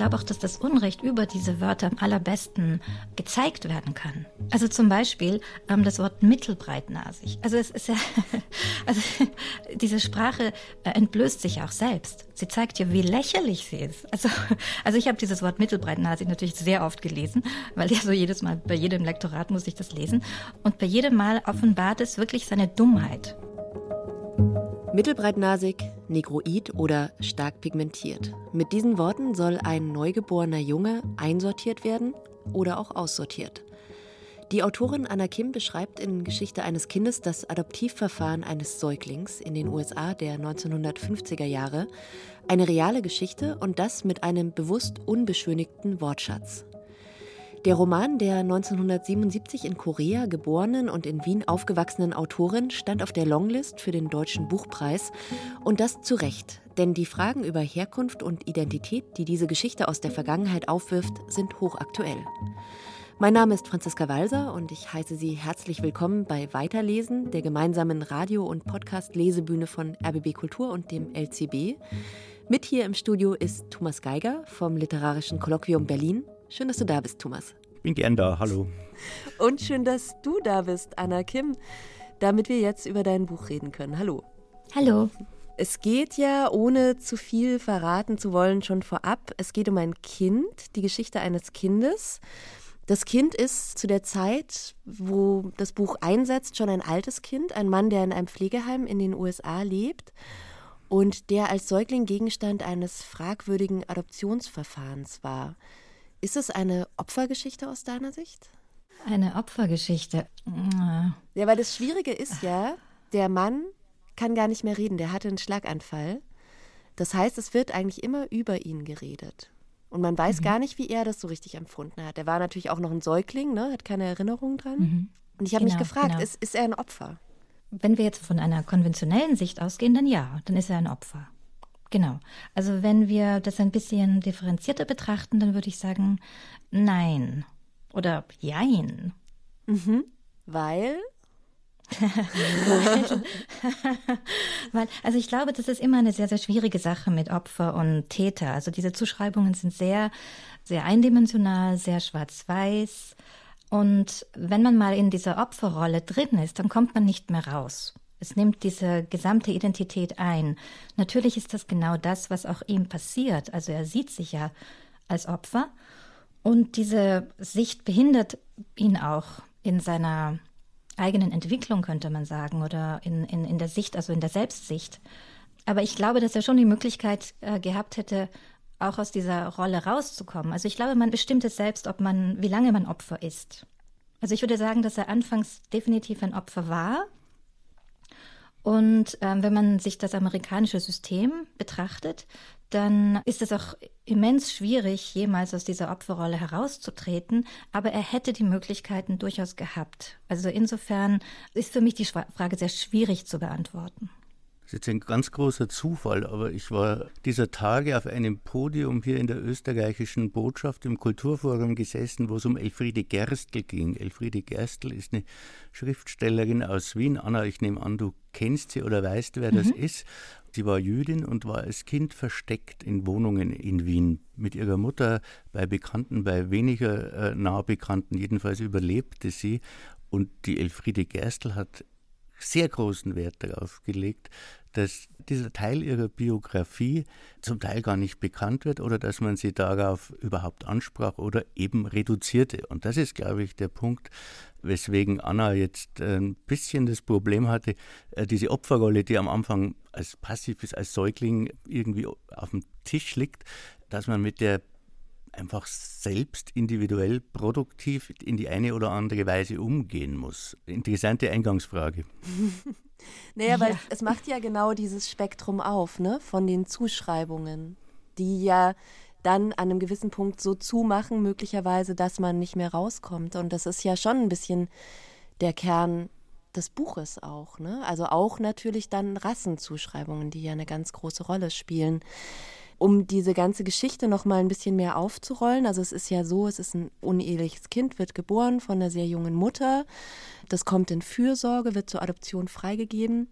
glaube auch, dass das Unrecht über diese Wörter am allerbesten gezeigt werden kann. Also zum Beispiel ähm, das Wort mittelbreitnasig. Also es ist ja, also diese Sprache äh, entblößt sich auch selbst. Sie zeigt ja, wie lächerlich sie ist. Also, also ich habe dieses Wort mittelbreitnasig natürlich sehr oft gelesen, weil ja so jedes Mal bei jedem Lektorat muss ich das lesen. Und bei jedem Mal offenbart es wirklich seine Dummheit. Mittelbreitnasig, negroid oder stark pigmentiert. Mit diesen Worten soll ein neugeborener Junge einsortiert werden oder auch aussortiert. Die Autorin Anna Kim beschreibt in Geschichte eines Kindes das Adoptivverfahren eines Säuglings in den USA der 1950er Jahre, eine reale Geschichte und das mit einem bewusst unbeschönigten Wortschatz. Der Roman der 1977 in Korea geborenen und in Wien aufgewachsenen Autorin stand auf der Longlist für den Deutschen Buchpreis. Und das zu Recht, denn die Fragen über Herkunft und Identität, die diese Geschichte aus der Vergangenheit aufwirft, sind hochaktuell. Mein Name ist Franziska Walser und ich heiße Sie herzlich willkommen bei Weiterlesen, der gemeinsamen Radio- und Podcast-Lesebühne von RBB Kultur und dem LCB. Mit hier im Studio ist Thomas Geiger vom Literarischen Kolloquium Berlin. Schön, dass du da bist, Thomas. Bin gern da, hallo. Und schön, dass du da bist, Anna Kim, damit wir jetzt über dein Buch reden können. Hallo. Hallo. Es geht ja, ohne zu viel verraten zu wollen, schon vorab. Es geht um ein Kind, die Geschichte eines Kindes. Das Kind ist zu der Zeit, wo das Buch einsetzt, schon ein altes Kind, ein Mann, der in einem Pflegeheim in den USA lebt und der als Säugling Gegenstand eines fragwürdigen Adoptionsverfahrens war. Ist es eine Opfergeschichte aus deiner Sicht? Eine Opfergeschichte. Ja, weil das Schwierige ist ja, der Mann kann gar nicht mehr reden, der hatte einen Schlaganfall. Das heißt, es wird eigentlich immer über ihn geredet. Und man weiß mhm. gar nicht, wie er das so richtig empfunden hat. Er war natürlich auch noch ein Säugling, ne? hat keine Erinnerung dran. Mhm. Und ich habe genau, mich gefragt, genau. ist, ist er ein Opfer? Wenn wir jetzt von einer konventionellen Sicht ausgehen, dann ja, dann ist er ein Opfer. Genau. Also wenn wir das ein bisschen differenzierter betrachten, dann würde ich sagen, nein oder jein. Mhm. Weil? Weil, also ich glaube, das ist immer eine sehr, sehr schwierige Sache mit Opfer und Täter. Also diese Zuschreibungen sind sehr, sehr eindimensional, sehr schwarz-weiß. Und wenn man mal in dieser Opferrolle drin ist, dann kommt man nicht mehr raus. Es nimmt diese gesamte Identität ein. Natürlich ist das genau das, was auch ihm passiert. Also er sieht sich ja als Opfer und diese Sicht behindert ihn auch in seiner eigenen Entwicklung, könnte man sagen, oder in, in, in der Sicht, also in der Selbstsicht. Aber ich glaube, dass er schon die Möglichkeit äh, gehabt hätte, auch aus dieser Rolle rauszukommen. Also ich glaube, man bestimmt es selbst, ob man, wie lange man Opfer ist. Also ich würde sagen, dass er anfangs definitiv ein Opfer war. Und ähm, wenn man sich das amerikanische System betrachtet, dann ist es auch immens schwierig, jemals aus dieser Opferrolle herauszutreten. Aber er hätte die Möglichkeiten durchaus gehabt. Also insofern ist für mich die Frage sehr schwierig zu beantworten. Das ist jetzt ein ganz großer Zufall, aber ich war dieser Tage auf einem Podium hier in der österreichischen Botschaft im Kulturforum gesessen, wo es um Elfriede Gerstl ging. Elfriede Gerstl ist eine Schriftstellerin aus Wien. Anna, ich nehme an, du kennst sie oder weißt, wer mhm. das ist. Sie war Jüdin und war als Kind versteckt in Wohnungen in Wien mit ihrer Mutter, bei Bekannten, bei weniger äh, Nahbekannten. Jedenfalls überlebte sie. Und die Elfriede Gerstl hat sehr großen Wert darauf gelegt, dass dieser Teil ihrer Biografie zum Teil gar nicht bekannt wird oder dass man sie darauf überhaupt ansprach oder eben reduzierte. Und das ist, glaube ich, der Punkt, weswegen Anna jetzt ein bisschen das Problem hatte, äh, diese Opferrolle, die am Anfang als passives, als Säugling irgendwie auf dem Tisch liegt, dass man mit der einfach selbst individuell produktiv in die eine oder andere Weise umgehen muss. Interessante Eingangsfrage. naja, ja. weil es macht ja genau dieses Spektrum auf, ne, von den Zuschreibungen, die ja dann an einem gewissen Punkt so zumachen, möglicherweise, dass man nicht mehr rauskommt. Und das ist ja schon ein bisschen der Kern des Buches auch, ne? Also auch natürlich dann Rassenzuschreibungen, die ja eine ganz große Rolle spielen um diese ganze Geschichte noch mal ein bisschen mehr aufzurollen. Also es ist ja so, es ist ein uneheliches Kind, wird geboren von einer sehr jungen Mutter. Das kommt in Fürsorge, wird zur Adoption freigegeben.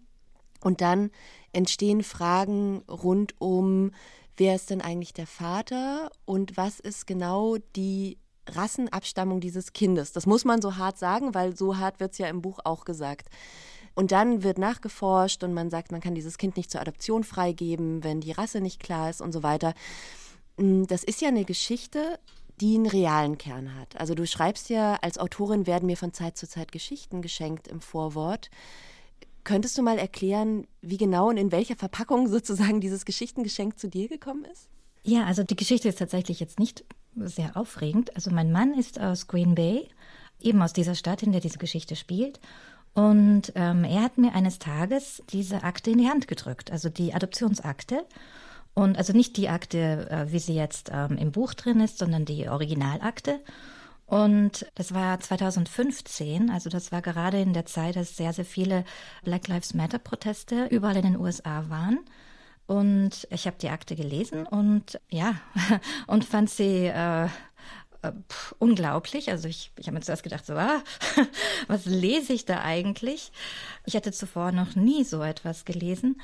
Und dann entstehen Fragen rund um, wer ist denn eigentlich der Vater und was ist genau die Rassenabstammung dieses Kindes. Das muss man so hart sagen, weil so hart wird es ja im Buch auch gesagt. Und dann wird nachgeforscht und man sagt, man kann dieses Kind nicht zur Adoption freigeben, wenn die Rasse nicht klar ist und so weiter. Mm, das ist ja eine Geschichte, die einen realen Kern hat. Also du schreibst ja, als Autorin werden mir von Zeit zu Zeit Geschichten geschenkt im Vorwort. Könntest du mal erklären, wie genau und in welcher Verpackung sozusagen dieses Geschichtengeschenk zu dir gekommen ist? Ja, also die Geschichte ist tatsächlich jetzt nicht sehr aufregend. Also mein Mann ist aus Green Bay, eben aus dieser Stadt, in der diese Geschichte spielt. Und ähm, er hat mir eines Tages diese Akte in die Hand gedrückt, also die Adoptionsakte. Und also nicht die Akte, äh, wie sie jetzt ähm, im Buch drin ist, sondern die Originalakte. Und das war 2015, also das war gerade in der Zeit, dass sehr, sehr viele Black Lives Matter Proteste überall in den USA waren. Und ich habe die Akte gelesen und ja, und fand sie äh, äh, pff, unglaublich. Also ich, ich habe mir zuerst gedacht, so, ah, was lese ich da eigentlich? Ich hatte zuvor noch nie so etwas gelesen.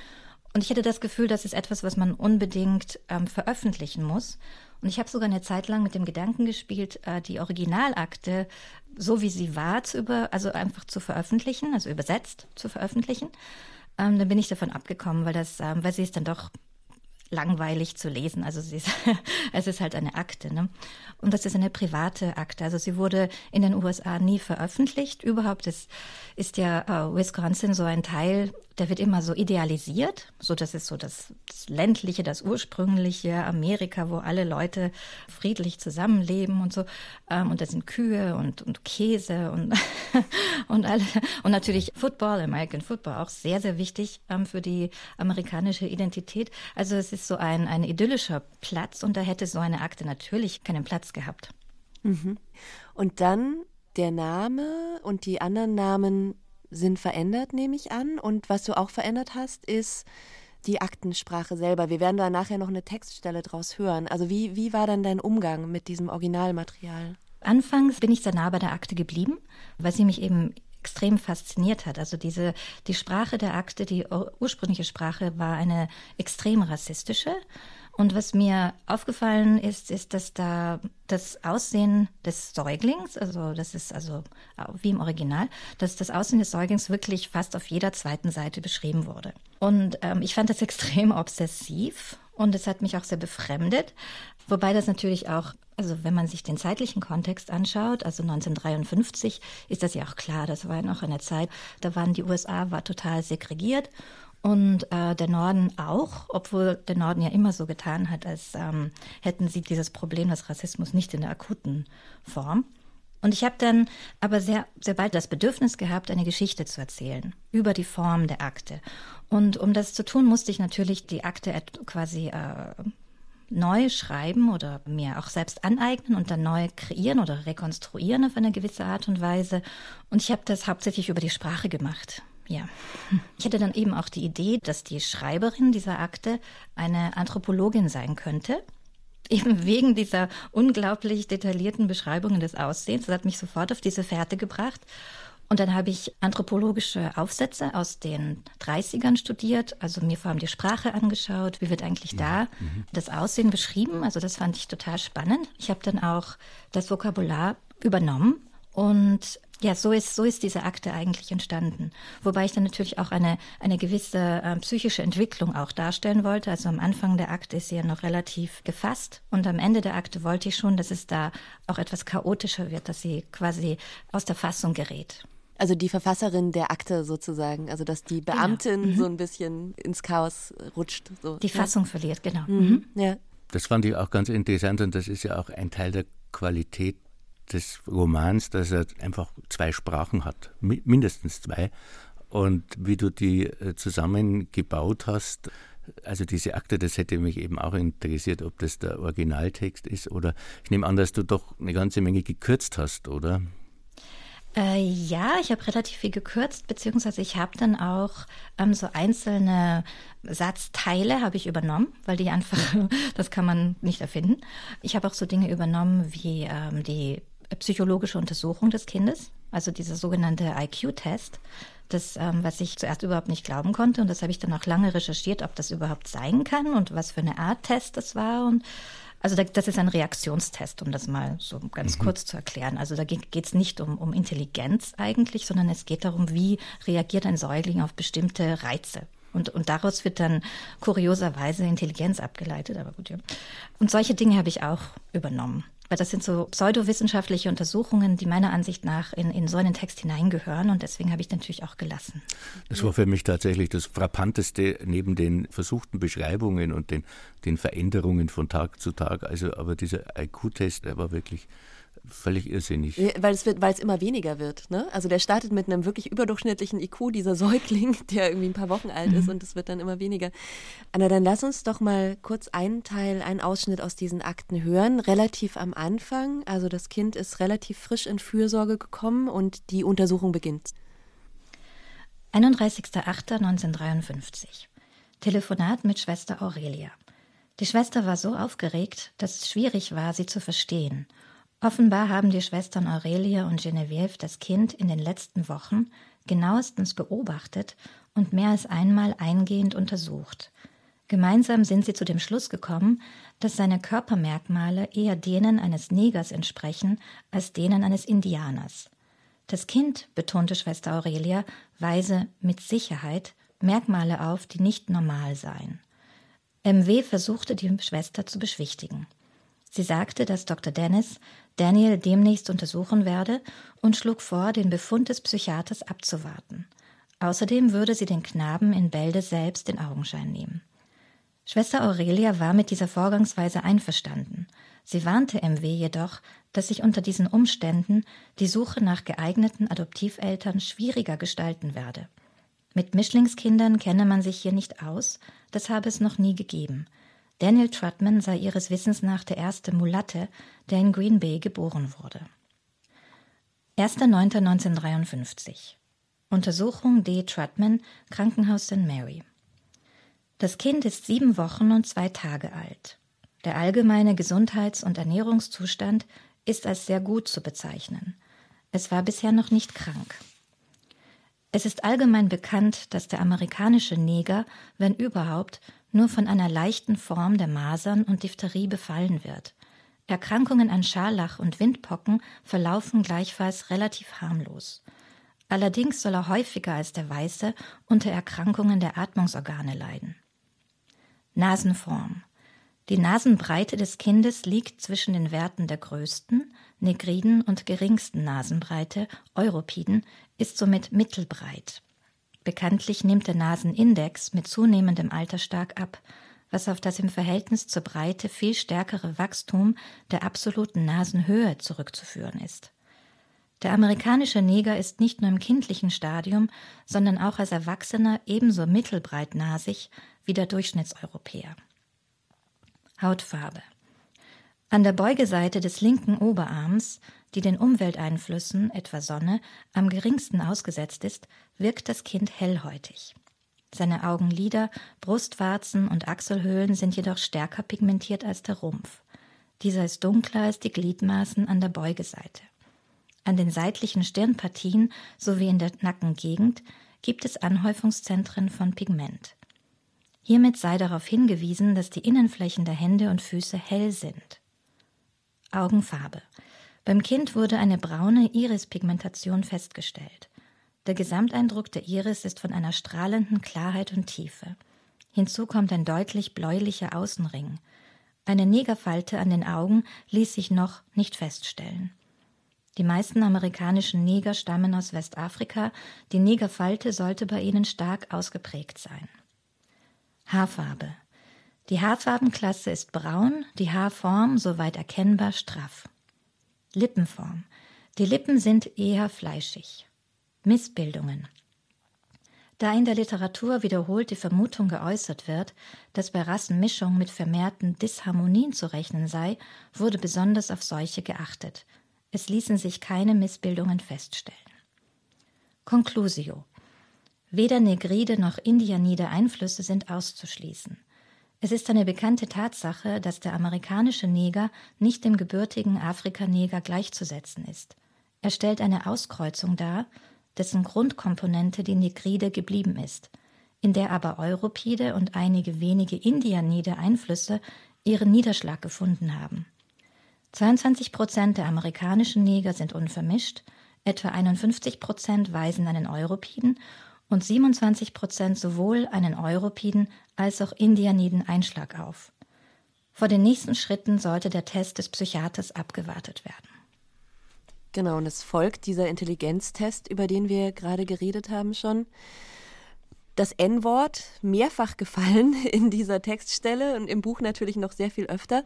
Und ich hatte das Gefühl, das ist etwas, was man unbedingt ähm, veröffentlichen muss. Und ich habe sogar eine Zeit lang mit dem Gedanken gespielt, äh, die Originalakte, so wie sie war, zu über, also einfach zu veröffentlichen, also übersetzt zu veröffentlichen. Ähm, dann bin ich davon abgekommen, weil das, ähm, weil sie ist dann doch langweilig zu lesen. Also sie ist, es ist halt eine Akte. Ne? Und das ist eine private Akte. Also sie wurde in den USA nie veröffentlicht. Überhaupt ist, ist ja äh, Wisconsin so ein Teil der wird immer so idealisiert, so das ist so das, das, ländliche, das ursprüngliche Amerika, wo alle Leute friedlich zusammenleben und so. Ähm, und da sind Kühe und, und Käse und, und alle. Und natürlich Football, American Football, auch sehr, sehr wichtig ähm, für die amerikanische Identität. Also es ist so ein, ein idyllischer Platz und da hätte so eine Akte natürlich keinen Platz gehabt. Mhm. Und dann der Name und die anderen Namen sind verändert, nehme ich an. Und was du auch verändert hast, ist die Aktensprache selber. Wir werden da nachher noch eine Textstelle draus hören. Also wie, wie war dann dein Umgang mit diesem Originalmaterial? Anfangs bin ich sehr nah bei der Akte geblieben, weil sie mich eben extrem fasziniert hat. Also diese, die Sprache der Akte, die ursprüngliche Sprache war eine extrem rassistische. Und was mir aufgefallen ist, ist, dass da das Aussehen des Säuglings, also das ist also wie im Original, dass das Aussehen des Säuglings wirklich fast auf jeder zweiten Seite beschrieben wurde. Und ähm, ich fand das extrem obsessiv und es hat mich auch sehr befremdet. Wobei das natürlich auch, also wenn man sich den zeitlichen Kontext anschaut, also 1953 ist das ja auch klar, das war ja noch eine Zeit, da waren die USA war total segregiert und äh, der Norden auch, obwohl der Norden ja immer so getan hat, als ähm, hätten sie dieses Problem des Rassismus nicht in der akuten Form. Und ich habe dann aber sehr, sehr bald das Bedürfnis gehabt, eine Geschichte zu erzählen über die Form der Akte. Und um das zu tun, musste ich natürlich die Akte quasi äh, neu schreiben oder mir auch selbst aneignen und dann neu kreieren oder rekonstruieren auf eine gewisse Art und Weise. Und ich habe das hauptsächlich über die Sprache gemacht. Ja. Ich hatte dann eben auch die Idee, dass die Schreiberin dieser Akte eine Anthropologin sein könnte. Eben wegen dieser unglaublich detaillierten Beschreibungen des Aussehens. Das hat mich sofort auf diese Fährte gebracht. Und dann habe ich anthropologische Aufsätze aus den 30ern studiert, also mir vor allem die Sprache angeschaut, wie wird eigentlich da mhm. das Aussehen beschrieben. Also das fand ich total spannend. Ich habe dann auch das Vokabular übernommen und ja, so ist, so ist diese Akte eigentlich entstanden. Wobei ich dann natürlich auch eine, eine gewisse äh, psychische Entwicklung auch darstellen wollte. Also am Anfang der Akte ist sie ja noch relativ gefasst und am Ende der Akte wollte ich schon, dass es da auch etwas chaotischer wird, dass sie quasi aus der Fassung gerät. Also die Verfasserin der Akte sozusagen, also dass die genau. Beamtin genau. mhm. so ein bisschen ins Chaos rutscht. So. Die Fassung ja. verliert, genau. Mhm. mhm. Ja. Das fand ich auch ganz interessant und das ist ja auch ein Teil der Qualität des Romans, dass er einfach zwei Sprachen hat, mindestens zwei. Und wie du die äh, zusammengebaut hast, also diese Akte, das hätte mich eben auch interessiert, ob das der Originaltext ist oder ich nehme an, dass du doch eine ganze Menge gekürzt hast, oder? Äh, ja, ich habe relativ viel gekürzt, beziehungsweise ich habe dann auch ähm, so einzelne Satzteile habe ich übernommen, weil die einfach, das kann man nicht erfinden. Ich habe auch so Dinge übernommen wie ähm, die psychologische Untersuchung des Kindes, also dieser sogenannte IQ-Test, das, ähm, was ich zuerst überhaupt nicht glauben konnte. Und das habe ich dann auch lange recherchiert, ob das überhaupt sein kann und was für eine Art Test das war. Und also das ist ein Reaktionstest, um das mal so ganz mhm. kurz zu erklären. Also da geht es nicht um, um Intelligenz eigentlich, sondern es geht darum, wie reagiert ein Säugling auf bestimmte Reize. Und, und daraus wird dann kurioserweise Intelligenz abgeleitet, aber gut, ja. Und solche Dinge habe ich auch übernommen. Weil das sind so pseudowissenschaftliche Untersuchungen, die meiner Ansicht nach in, in so einen Text hineingehören und deswegen habe ich natürlich auch gelassen. Das war für mich tatsächlich das Frappanteste neben den versuchten Beschreibungen und den, den Veränderungen von Tag zu Tag. Also, aber dieser IQ-Test, der war wirklich völlig irrsinnig. Weil es, wird, weil es immer weniger wird. Ne? Also der startet mit einem wirklich überdurchschnittlichen IQ, dieser Säugling, der irgendwie ein paar Wochen alt ist mhm. und es wird dann immer weniger. Anna, dann lass uns doch mal kurz einen Teil, einen Ausschnitt aus diesen Akten hören. Relativ am Anfang, also das Kind ist relativ frisch in Fürsorge gekommen und die Untersuchung beginnt. 31.08.1953. Telefonat mit Schwester Aurelia. Die Schwester war so aufgeregt, dass es schwierig war, sie zu verstehen Offenbar haben die Schwestern Aurelia und Genevieve das Kind in den letzten Wochen genauestens beobachtet und mehr als einmal eingehend untersucht. Gemeinsam sind sie zu dem Schluss gekommen, dass seine Körpermerkmale eher denen eines Negers entsprechen als denen eines Indianers. Das Kind, betonte Schwester Aurelia, weise mit Sicherheit Merkmale auf, die nicht normal seien. MW versuchte die Schwester zu beschwichtigen. Sie sagte, dass Dr. Dennis Daniel demnächst untersuchen werde und schlug vor, den Befund des Psychiaters abzuwarten. Außerdem würde sie den Knaben in Bälde selbst in Augenschein nehmen. Schwester Aurelia war mit dieser Vorgangsweise einverstanden. Sie warnte MW jedoch, dass sich unter diesen Umständen die Suche nach geeigneten Adoptiveltern schwieriger gestalten werde. Mit Mischlingskindern kenne man sich hier nicht aus, das habe es noch nie gegeben. Daniel Trutman sei ihres Wissens nach der erste Mulatte, der in Green Bay geboren wurde. 1.9.1953 Untersuchung D. Trutman, Krankenhaus St. Mary. Das Kind ist sieben Wochen und zwei Tage alt. Der allgemeine Gesundheits- und Ernährungszustand ist als sehr gut zu bezeichnen. Es war bisher noch nicht krank. Es ist allgemein bekannt, dass der amerikanische Neger, wenn überhaupt, nur von einer leichten Form der Masern und Diphtherie befallen wird. Erkrankungen an Scharlach und Windpocken verlaufen gleichfalls relativ harmlos. Allerdings soll er häufiger als der Weiße unter Erkrankungen der Atmungsorgane leiden. Nasenform. Die Nasenbreite des Kindes liegt zwischen den Werten der größten, Negriden und geringsten Nasenbreite, Europiden, ist somit mittelbreit. Bekanntlich nimmt der Nasenindex mit zunehmendem Alter stark ab, was auf das im Verhältnis zur Breite viel stärkere Wachstum der absoluten Nasenhöhe zurückzuführen ist. Der amerikanische Neger ist nicht nur im kindlichen Stadium, sondern auch als Erwachsener ebenso mittelbreitnasig wie der Durchschnittseuropäer. Hautfarbe. An der Beugeseite des linken Oberarms die den Umwelteinflüssen, etwa Sonne, am geringsten ausgesetzt ist, wirkt das Kind hellhäutig. Seine Augenlider, Brustwarzen und Achselhöhlen sind jedoch stärker pigmentiert als der Rumpf. Dieser ist dunkler als die Gliedmaßen an der Beugeseite. An den seitlichen Stirnpartien sowie in der Nackengegend gibt es Anhäufungszentren von Pigment. Hiermit sei darauf hingewiesen, dass die Innenflächen der Hände und Füße hell sind. Augenfarbe. Beim Kind wurde eine braune Irispigmentation festgestellt. Der Gesamteindruck der Iris ist von einer strahlenden Klarheit und Tiefe. Hinzu kommt ein deutlich bläulicher Außenring. Eine Negerfalte an den Augen ließ sich noch nicht feststellen. Die meisten amerikanischen Neger stammen aus Westafrika, die Negerfalte sollte bei ihnen stark ausgeprägt sein. Haarfarbe. Die Haarfarbenklasse ist braun, die Haarform, soweit erkennbar, straff. Lippenform. Die Lippen sind eher fleischig. Missbildungen. Da in der Literatur wiederholt die Vermutung geäußert wird, dass bei Rassenmischung mit vermehrten Disharmonien zu rechnen sei, wurde besonders auf solche geachtet. Es ließen sich keine Missbildungen feststellen. Conclusio. Weder Negride noch Indianide Einflüsse sind auszuschließen. Es ist eine bekannte Tatsache, dass der amerikanische Neger nicht dem gebürtigen Afrikaneger gleichzusetzen ist. Er stellt eine Auskreuzung dar, dessen Grundkomponente die Negride geblieben ist, in der aber Europide und einige wenige Indianide Einflüsse ihren Niederschlag gefunden haben. 22 Prozent der amerikanischen Neger sind unvermischt, etwa 51 Prozent weisen einen Europiden und 27 Prozent sowohl einen Europiden als auch Indianiden Einschlag auf. Vor den nächsten Schritten sollte der Test des Psychiaters abgewartet werden. Genau, und es folgt dieser Intelligenztest, über den wir gerade geredet haben schon. Das N-Wort mehrfach gefallen in dieser Textstelle und im Buch natürlich noch sehr viel öfter.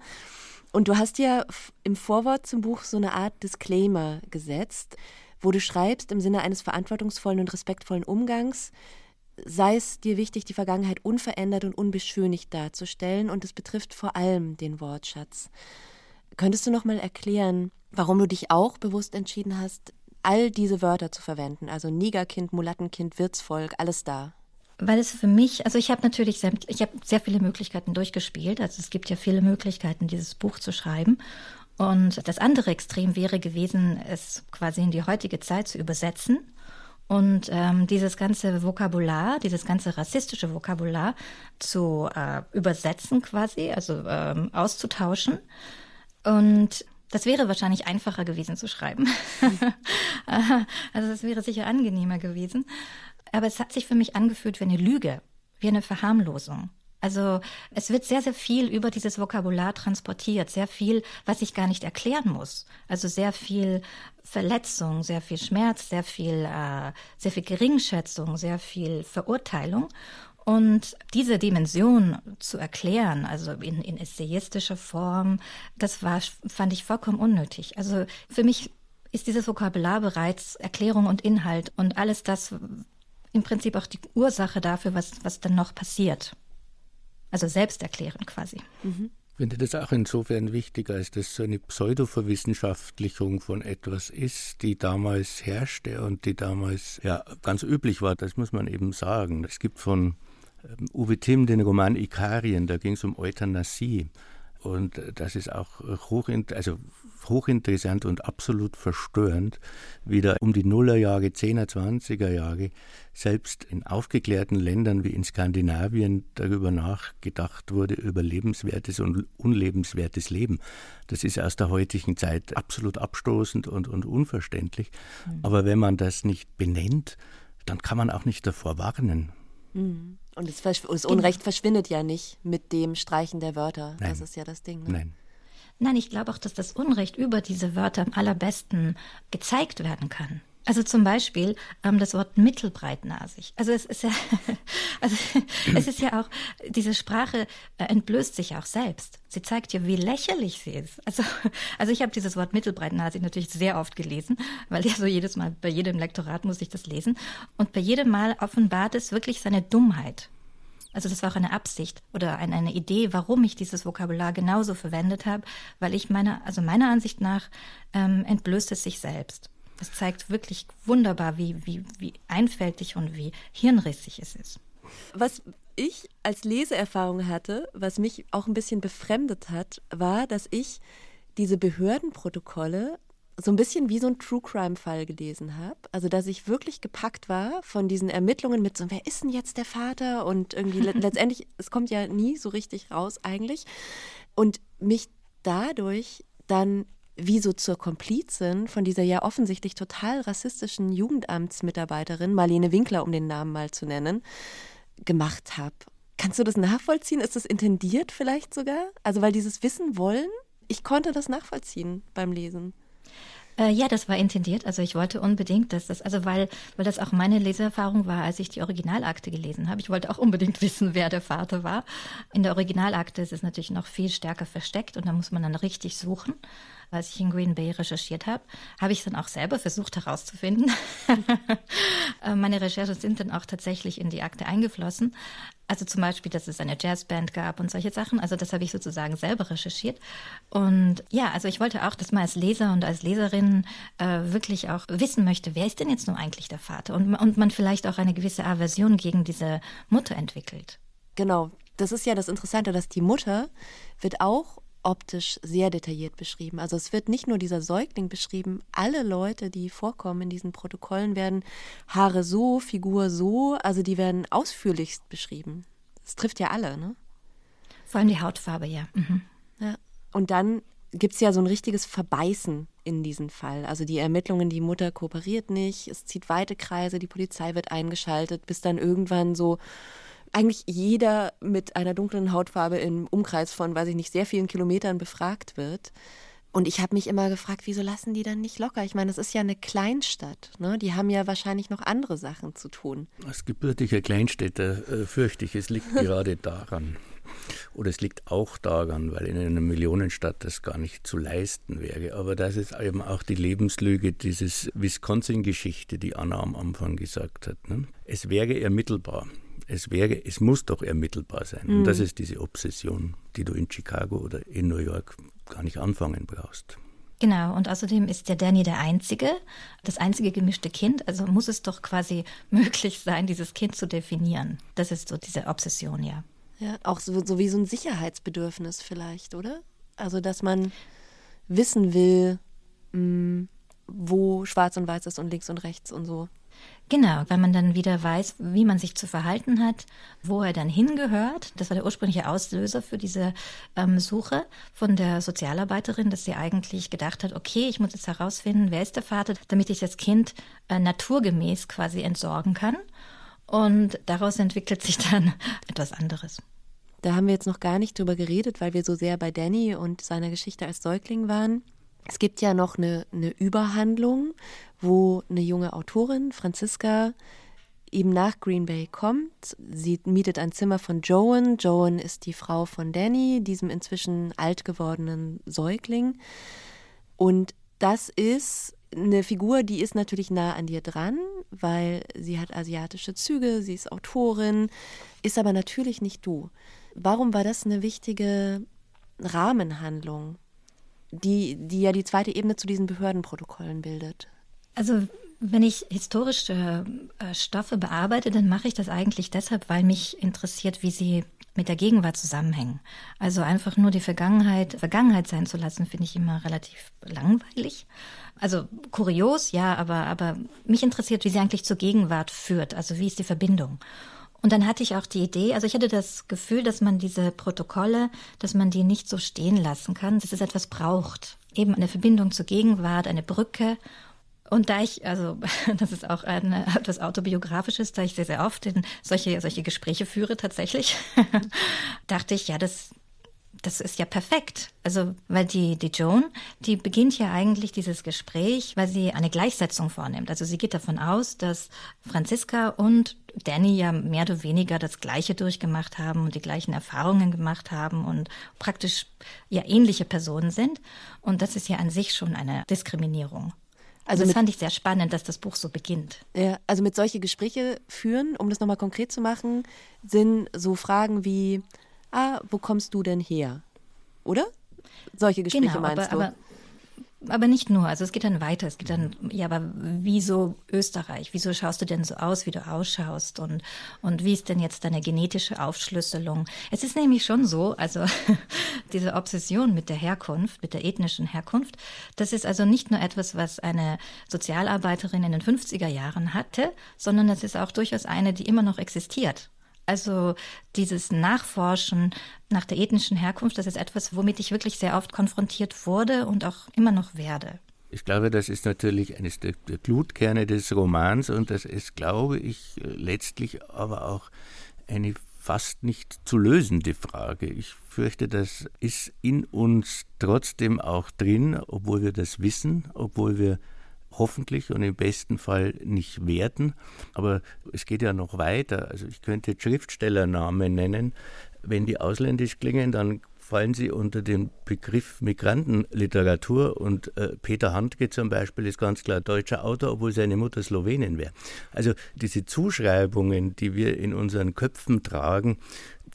Und du hast ja im Vorwort zum Buch so eine Art Disclaimer gesetzt, wo du schreibst, im Sinne eines verantwortungsvollen und respektvollen Umgangs sei es dir wichtig, die Vergangenheit unverändert und unbeschönigt darzustellen und es betrifft vor allem den Wortschatz. Könntest du noch mal erklären, warum du dich auch bewusst entschieden hast, all diese Wörter zu verwenden, also Negerkind, Mulattenkind, Wirtsvolk, alles da? Weil es für mich, also ich habe natürlich sehr, ich habe sehr viele Möglichkeiten durchgespielt. Also es gibt ja viele Möglichkeiten, dieses Buch zu schreiben. Und das andere Extrem wäre gewesen, es quasi in die heutige Zeit zu übersetzen und ähm, dieses ganze Vokabular, dieses ganze rassistische Vokabular zu äh, übersetzen quasi, also ähm, auszutauschen. Und das wäre wahrscheinlich einfacher gewesen zu schreiben. also es wäre sicher angenehmer gewesen. Aber es hat sich für mich angefühlt wie eine Lüge, wie eine Verharmlosung. Also es wird sehr, sehr viel über dieses Vokabular transportiert, sehr viel, was ich gar nicht erklären muss. Also sehr viel Verletzung, sehr viel Schmerz, sehr viel, äh, sehr viel Geringschätzung, sehr viel Verurteilung. Und diese Dimension zu erklären, also in, in essayistischer Form, das war, fand ich vollkommen unnötig. Also für mich ist dieses Vokabular bereits Erklärung und Inhalt und alles das im Prinzip auch die Ursache dafür, was, was dann noch passiert. Also selbst erklären quasi. Mhm. Ich finde das auch insofern wichtig, als das so eine Pseudoverwissenschaftlichung von etwas ist, die damals herrschte und die damals ja ganz üblich war. Das muss man eben sagen. Es gibt von ähm, Uwe Timm den Roman Ikarien, da ging es um Euthanasie. Und das ist auch hochinteressant, also hochinteressant und absolut verstörend, wie da um die Nullerjahre, 10er, 20er Jahre selbst in aufgeklärten Ländern wie in Skandinavien darüber nachgedacht wurde, über lebenswertes und unlebenswertes Leben. Das ist aus der heutigen Zeit absolut abstoßend und, und unverständlich. Mhm. Aber wenn man das nicht benennt, dann kann man auch nicht davor warnen. Mhm. Und das, das, genau. Unrecht verschwindet ja nicht mit dem Streichen der Wörter. Nein. Das ist ja das Ding. Ne? Nein. Nein, ich glaube auch, dass das Unrecht über diese Wörter am allerbesten gezeigt werden kann. Also zum Beispiel ähm, das Wort mittelbreitnasig. Also es ist ja, also es ist ja auch, diese Sprache äh, entblößt sich auch selbst. Sie zeigt ja, wie lächerlich sie ist. Also, also ich habe dieses Wort mittelbreitnasig natürlich sehr oft gelesen, weil ja so jedes Mal, bei jedem Lektorat muss ich das lesen. Und bei jedem Mal offenbart es wirklich seine Dummheit. Also das war auch eine Absicht oder eine, eine Idee, warum ich dieses Vokabular genauso verwendet habe, weil ich meiner, also meiner Ansicht nach ähm, entblößt es sich selbst. Es zeigt wirklich wunderbar, wie, wie, wie einfältig und wie hirnrissig es ist. Was ich als Leseerfahrung hatte, was mich auch ein bisschen befremdet hat, war, dass ich diese Behördenprotokolle so ein bisschen wie so ein True Crime-Fall gelesen habe. Also, dass ich wirklich gepackt war von diesen Ermittlungen mit so, wer ist denn jetzt der Vater? Und irgendwie letztendlich, es kommt ja nie so richtig raus eigentlich. Und mich dadurch dann wie so zur Komplizin von dieser ja offensichtlich total rassistischen Jugendamtsmitarbeiterin, Marlene Winkler, um den Namen mal zu nennen, gemacht habe. Kannst du das nachvollziehen? Ist das intendiert vielleicht sogar? Also weil dieses Wissen wollen, ich konnte das nachvollziehen beim Lesen. Äh, ja, das war intendiert. Also ich wollte unbedingt, dass das, also weil, weil das auch meine Leseerfahrung war, als ich die Originalakte gelesen habe. Ich wollte auch unbedingt wissen, wer der Vater war. In der Originalakte ist es natürlich noch viel stärker versteckt und da muss man dann richtig suchen als ich in Green Bay recherchiert habe, habe ich dann auch selber versucht herauszufinden. Äh, meine Recherchen sind dann auch tatsächlich in die Akte eingeflossen. Also zum Beispiel, dass es eine Jazzband gab und solche Sachen. Also das habe ich sozusagen selber recherchiert. Und ja, also ich wollte auch, dass man als Leser und als Leserin äh, wirklich auch wissen möchte, wer ist denn jetzt nun eigentlich der Vater? Und, und man vielleicht auch eine gewisse Aversion gegen diese Mutter entwickelt. Genau. Das ist ja das Interessante, dass die Mutter wird auch optisch sehr detailliert beschrieben. Also es wird nicht nur dieser Säugling beschrieben, alle Leute, die vorkommen in diesen Protokollen, werden Haare so, Figur so, also die werden ausführlichst beschrieben. Das trifft ja alle, ne? Vor allem die Hautfarbe, ja. Mhm. ja. Und dann gibt es ja so ein richtiges Verbeißen in diesem Fall. Also die Ermittlungen, die Mutter kooperiert nicht, es zieht weite Kreise, die Polizei wird eingeschaltet, bis dann irgendwann so eigentlich jeder mit einer dunklen Hautfarbe im Umkreis von, weiß ich nicht, sehr vielen Kilometern befragt wird. Und ich habe mich immer gefragt, wieso lassen die dann nicht locker? Ich meine, das ist ja eine Kleinstadt. Ne? Die haben ja wahrscheinlich noch andere Sachen zu tun. Als gebürtiger Kleinstädter äh, fürchte ich, es liegt gerade daran. Oder es liegt auch daran, weil in einer Millionenstadt das gar nicht zu leisten wäre. Aber das ist eben auch die Lebenslüge, dieses Wisconsin-Geschichte, die Anna am Anfang gesagt hat. Ne? Es wäre ermittelbar es wäre, es muss doch ermittelbar sein. Mhm. Und das ist diese Obsession, die du in Chicago oder in New York gar nicht anfangen brauchst. Genau, und außerdem ist der Danny der Einzige, das einzige gemischte Kind, also muss es doch quasi möglich sein, dieses Kind zu definieren. Das ist so diese Obsession, ja. Ja, auch so, so wie so ein Sicherheitsbedürfnis vielleicht, oder? Also, dass man wissen will, mh, mm, wo schwarz und weiß ist und links und rechts und so. Genau, weil man dann wieder weiß, wie man sich zu verhalten hat, wo er dann hingehört. Das war der ursprüngliche Auslöser für diese ähm, Suche von der Sozialarbeiterin, dass sie eigentlich gedacht hat, okay, ich muss jetzt herausfinden, wer ist der Vater, damit ich das Kind äh, naturgemäß quasi entsorgen kann. Und daraus entwickelt sich dann etwas anderes. Da haben wir jetzt noch gar nicht drüber geredet, weil wir so sehr bei Danny und seiner Geschichte als Säugling waren. Es gibt ja noch eine, eine Überhandlung, wo eine junge Autorin, Franziska, eben nach Green Bay kommt. Sie mietet ein Zimmer von Joan. Joan ist die Frau von Danny, diesem inzwischen alt gewordenen Säugling. Und das ist eine Figur, die ist natürlich nah an dir dran, weil sie hat asiatische Züge, sie ist Autorin, ist aber natürlich nicht du. Warum war das eine wichtige Rahmenhandlung? Die, die ja die zweite Ebene zu diesen Behördenprotokollen bildet. Also wenn ich historische äh, Stoffe bearbeite, dann mache ich das eigentlich deshalb, weil mich interessiert, wie sie mit der Gegenwart zusammenhängen. Also einfach nur die Vergangenheit Vergangenheit sein zu lassen, finde ich immer relativ langweilig. Also kurios, ja, aber, aber mich interessiert, wie sie eigentlich zur Gegenwart führt. Also wie ist die Verbindung? Und dann hatte ich auch die Idee, also ich hatte das Gefühl, dass man diese Protokolle, dass man die nicht so stehen lassen kann, dass es etwas braucht. Eben eine Verbindung zur Gegenwart, eine Brücke. Und da ich, also das ist auch eine, etwas autobiografisches, da ich sehr, sehr oft in solche, solche Gespräche führe tatsächlich, dachte ich, ja, das, das ist ja perfekt. Also, weil die, die Joan, die beginnt ja eigentlich dieses Gespräch, weil sie eine Gleichsetzung vornimmt. Also sie geht davon aus, dass Franziska und Danny ja mehr oder weniger das Gleiche durchgemacht haben und die gleichen Erfahrungen gemacht haben und praktisch ja ähnliche Personen sind. Und das ist ja an sich schon eine Diskriminierung. Also das fand ich sehr spannend, dass das Buch so beginnt. Ja, also mit solche Gespräche führen, um das nochmal konkret zu machen, sind so Fragen wie, ah, wo kommst du denn her? Oder? Solche Gespräche genau, meinst aber, du? Aber aber nicht nur, also es geht dann weiter. Es geht dann, ja, aber wieso Österreich? Wieso schaust du denn so aus, wie du ausschaust? Und, und wie ist denn jetzt deine genetische Aufschlüsselung? Es ist nämlich schon so, also diese Obsession mit der Herkunft, mit der ethnischen Herkunft, das ist also nicht nur etwas, was eine Sozialarbeiterin in den 50er Jahren hatte, sondern das ist auch durchaus eine, die immer noch existiert. Also dieses Nachforschen nach der ethnischen Herkunft, das ist etwas, womit ich wirklich sehr oft konfrontiert wurde und auch immer noch werde. Ich glaube, das ist natürlich eines der, der Glutkerne des Romans und das ist, glaube ich, letztlich aber auch eine fast nicht zu lösende Frage. Ich fürchte, das ist in uns trotzdem auch drin, obwohl wir das wissen, obwohl wir hoffentlich und im besten Fall nicht werden. Aber es geht ja noch weiter. Also ich könnte Schriftstellernamen nennen. Wenn die ausländisch klingen, dann fallen sie unter den Begriff Migrantenliteratur und äh, Peter Handke zum Beispiel ist ganz klar deutscher Autor, obwohl seine Mutter Slowenin wäre. Also diese Zuschreibungen, die wir in unseren Köpfen tragen,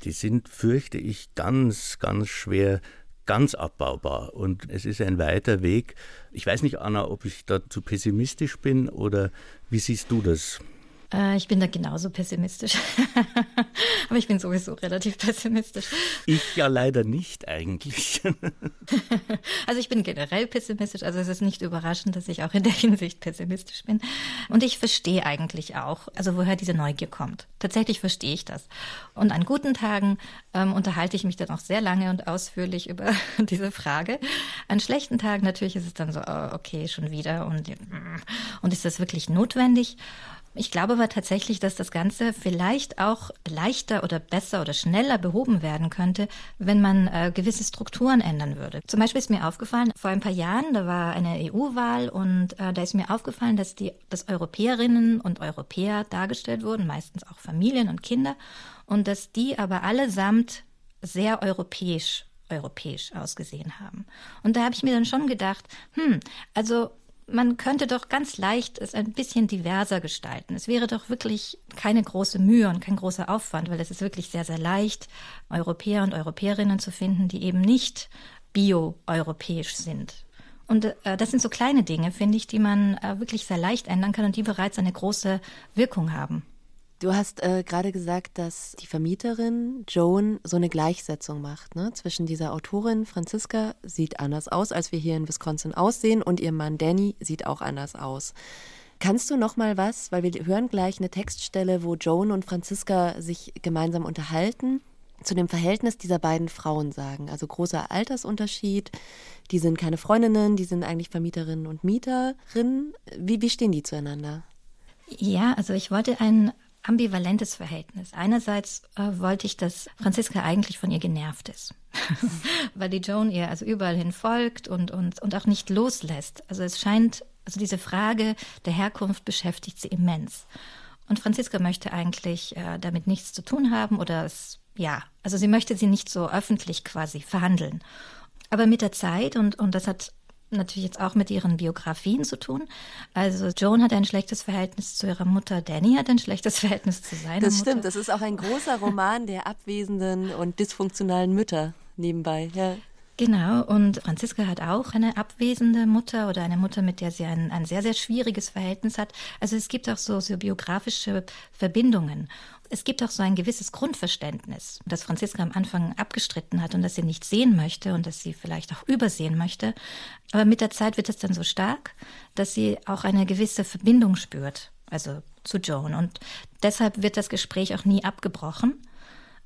die sind, fürchte ich, ganz, ganz schwer ganz abbaubar. Und es ist ein weiter Weg. Ich weiß nicht, Anna, ob ich da zu pessimistisch bin oder wie siehst du das? Äh, ich bin da genauso pessimistisch. Aber ich bin sowieso relativ pessimistisch. Ich ja leider nicht eigentlich. also ich bin generell pessimistisch. Also es ist nicht überraschend, dass ich auch in der Hinsicht pessimistisch bin. Und ich verstehe eigentlich auch, also woher diese Neugier kommt. Tatsächlich verstehe ich das. Und an guten Tagen ähm, unterhalte ich mich dann auch sehr lange und ausführlich über diese Frage. An schlechten Tagen natürlich ist es dann so, oh, okay, schon wieder und, und ist das wirklich notwendig? Ich glaube aber tatsächlich, dass das Ganze vielleicht auch leichter oder besser oder schneller behoben werden könnte, wenn man äh, gewisse Strukturen ändern würde. Zum Beispiel ist mir aufgefallen, vor ein paar Jahren, da war eine EU-Wahl und äh, da ist mir aufgefallen, dass die, dass Europäerinnen und Europäer dargestellt wurden, meistens auch Familien und Kinder, und dass die aber allesamt sehr europäisch europäisch ausgesehen haben. Und da habe ich mir dann schon gedacht, hm, also man könnte doch ganz leicht es ein bisschen diverser gestalten. Es wäre doch wirklich keine große Mühe und kein großer Aufwand, weil es ist wirklich sehr, sehr leicht, Europäer und Europäerinnen zu finden, die eben nicht bio-europäisch sind. Und äh, das sind so kleine Dinge, finde ich, die man äh, wirklich sehr leicht ändern kann und die bereits eine große Wirkung haben. Du hast äh, gerade gesagt, dass die Vermieterin Joan so eine Gleichsetzung macht ne? zwischen dieser Autorin Franziska sieht anders aus, als wir hier in Wisconsin aussehen, und ihr Mann Danny sieht auch anders aus. Kannst du noch mal was, weil wir hören gleich eine Textstelle, wo Joan und Franziska sich gemeinsam unterhalten, zu dem Verhältnis dieser beiden Frauen sagen. Also großer Altersunterschied, die sind keine Freundinnen, die sind eigentlich Vermieterinnen und Mieterinnen. Wie, wie stehen die zueinander? Ja, also ich wollte ein ambivalentes Verhältnis. Einerseits äh, wollte ich, dass Franziska eigentlich von ihr genervt ist, weil die Joan ihr also überall hin folgt und, und, und auch nicht loslässt. Also es scheint, also diese Frage der Herkunft beschäftigt sie immens. Und Franziska möchte eigentlich äh, damit nichts zu tun haben oder es, ja, also sie möchte sie nicht so öffentlich quasi verhandeln. Aber mit der Zeit, und, und das hat natürlich jetzt auch mit ihren Biografien zu tun. Also Joan hat ein schlechtes Verhältnis zu ihrer Mutter, Danny hat ein schlechtes Verhältnis zu seiner Mutter. Das stimmt, das ist auch ein großer Roman der abwesenden und dysfunktionalen Mütter nebenbei. Ja. Genau, und Franziska hat auch eine abwesende Mutter oder eine Mutter, mit der sie ein, ein sehr, sehr schwieriges Verhältnis hat. Also es gibt auch so, so biografische Verbindungen. Es gibt auch so ein gewisses Grundverständnis, das Franziska am Anfang abgestritten hat und das sie nicht sehen möchte und das sie vielleicht auch übersehen möchte. Aber mit der Zeit wird es dann so stark, dass sie auch eine gewisse Verbindung spürt, also zu Joan. Und deshalb wird das Gespräch auch nie abgebrochen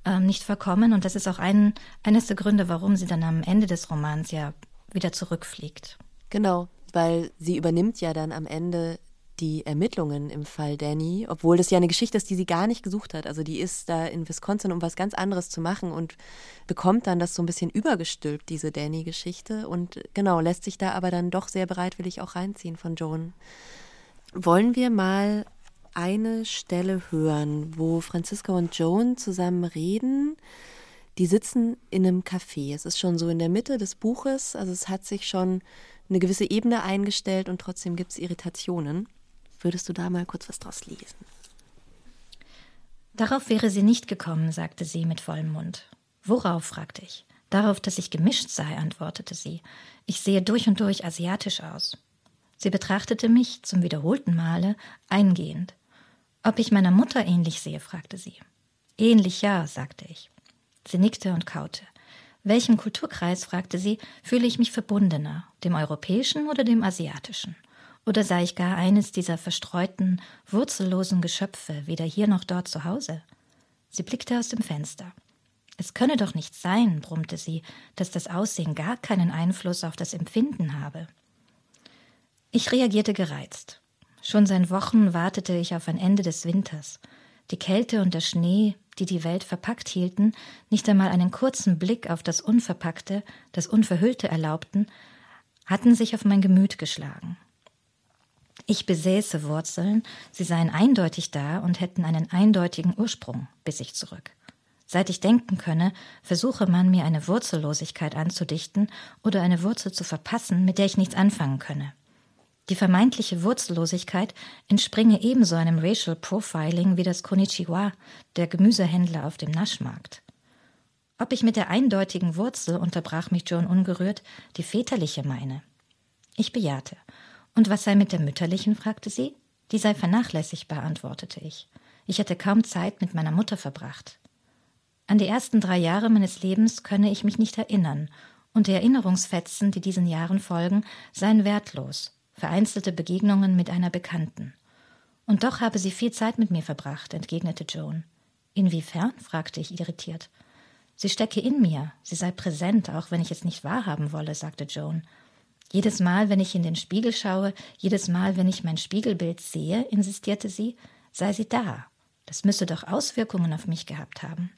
ähm, nicht verkommen. Und das ist auch ein, eines der Gründe, warum sie dann am Ende des Romans ja wieder zurückfliegt. Genau, weil sie übernimmt ja dann am Ende die Ermittlungen im Fall Danny, obwohl das ja eine Geschichte ist, die sie gar nicht gesucht hat. Also die ist da in Wisconsin, um was ganz anderes zu machen und bekommt dann das so ein bisschen übergestülpt, diese Danny-Geschichte. Und genau, lässt sich da aber dann doch sehr bereitwillig auch reinziehen von Joan. Wollen wir mal eine Stelle hören, wo Franziska und Joan zusammen reden. Die sitzen in einem Café. Es ist schon so in der Mitte des Buches, also es hat sich schon eine gewisse Ebene eingestellt und trotzdem gibt es Irritationen. Würdest du da mal kurz was draus lesen? Darauf wäre sie nicht gekommen, sagte sie mit vollem Mund. Worauf? fragte ich. Darauf, dass ich gemischt sei, antwortete sie. Ich sehe durch und durch asiatisch aus. Sie betrachtete mich zum wiederholten Male eingehend. Ob ich meiner Mutter ähnlich sehe, fragte sie. Ähnlich ja, sagte ich. Sie nickte und kaute. Welchem Kulturkreis, fragte sie, fühle ich mich verbundener, dem europäischen oder dem asiatischen? Oder sei ich gar eines dieser verstreuten, wurzellosen Geschöpfe, weder hier noch dort zu Hause? Sie blickte aus dem Fenster. Es könne doch nicht sein, brummte sie, dass das Aussehen gar keinen Einfluss auf das Empfinden habe. Ich reagierte gereizt. Schon seit Wochen wartete ich auf ein Ende des Winters. Die Kälte und der Schnee, die die Welt verpackt hielten, nicht einmal einen kurzen Blick auf das Unverpackte, das Unverhüllte erlaubten, hatten sich auf mein Gemüt geschlagen. Ich besäße Wurzeln, sie seien eindeutig da und hätten einen eindeutigen Ursprung, bis ich zurück. Seit ich denken könne, versuche man mir eine Wurzellosigkeit anzudichten oder eine Wurzel zu verpassen, mit der ich nichts anfangen könne. Die vermeintliche Wurzellosigkeit entspringe ebenso einem Racial Profiling wie das Konichiwa der Gemüsehändler auf dem Naschmarkt. Ob ich mit der eindeutigen Wurzel, unterbrach mich Joan ungerührt, die väterliche meine. Ich bejahte. Und was sei mit der mütterlichen? fragte sie. Die sei vernachlässigbar, antwortete ich. Ich hätte kaum Zeit mit meiner Mutter verbracht. An die ersten drei Jahre meines Lebens könne ich mich nicht erinnern, und die Erinnerungsfetzen, die diesen Jahren folgen, seien wertlos, vereinzelte Begegnungen mit einer Bekannten. Und doch habe sie viel Zeit mit mir verbracht, entgegnete Joan. Inwiefern? fragte ich irritiert. Sie stecke in mir, sie sei präsent, auch wenn ich es nicht wahrhaben wolle, sagte Joan. Jedes Mal, wenn ich in den Spiegel schaue, jedes Mal, wenn ich mein Spiegelbild sehe, insistierte sie, sei sie da. Das müsse doch Auswirkungen auf mich gehabt haben.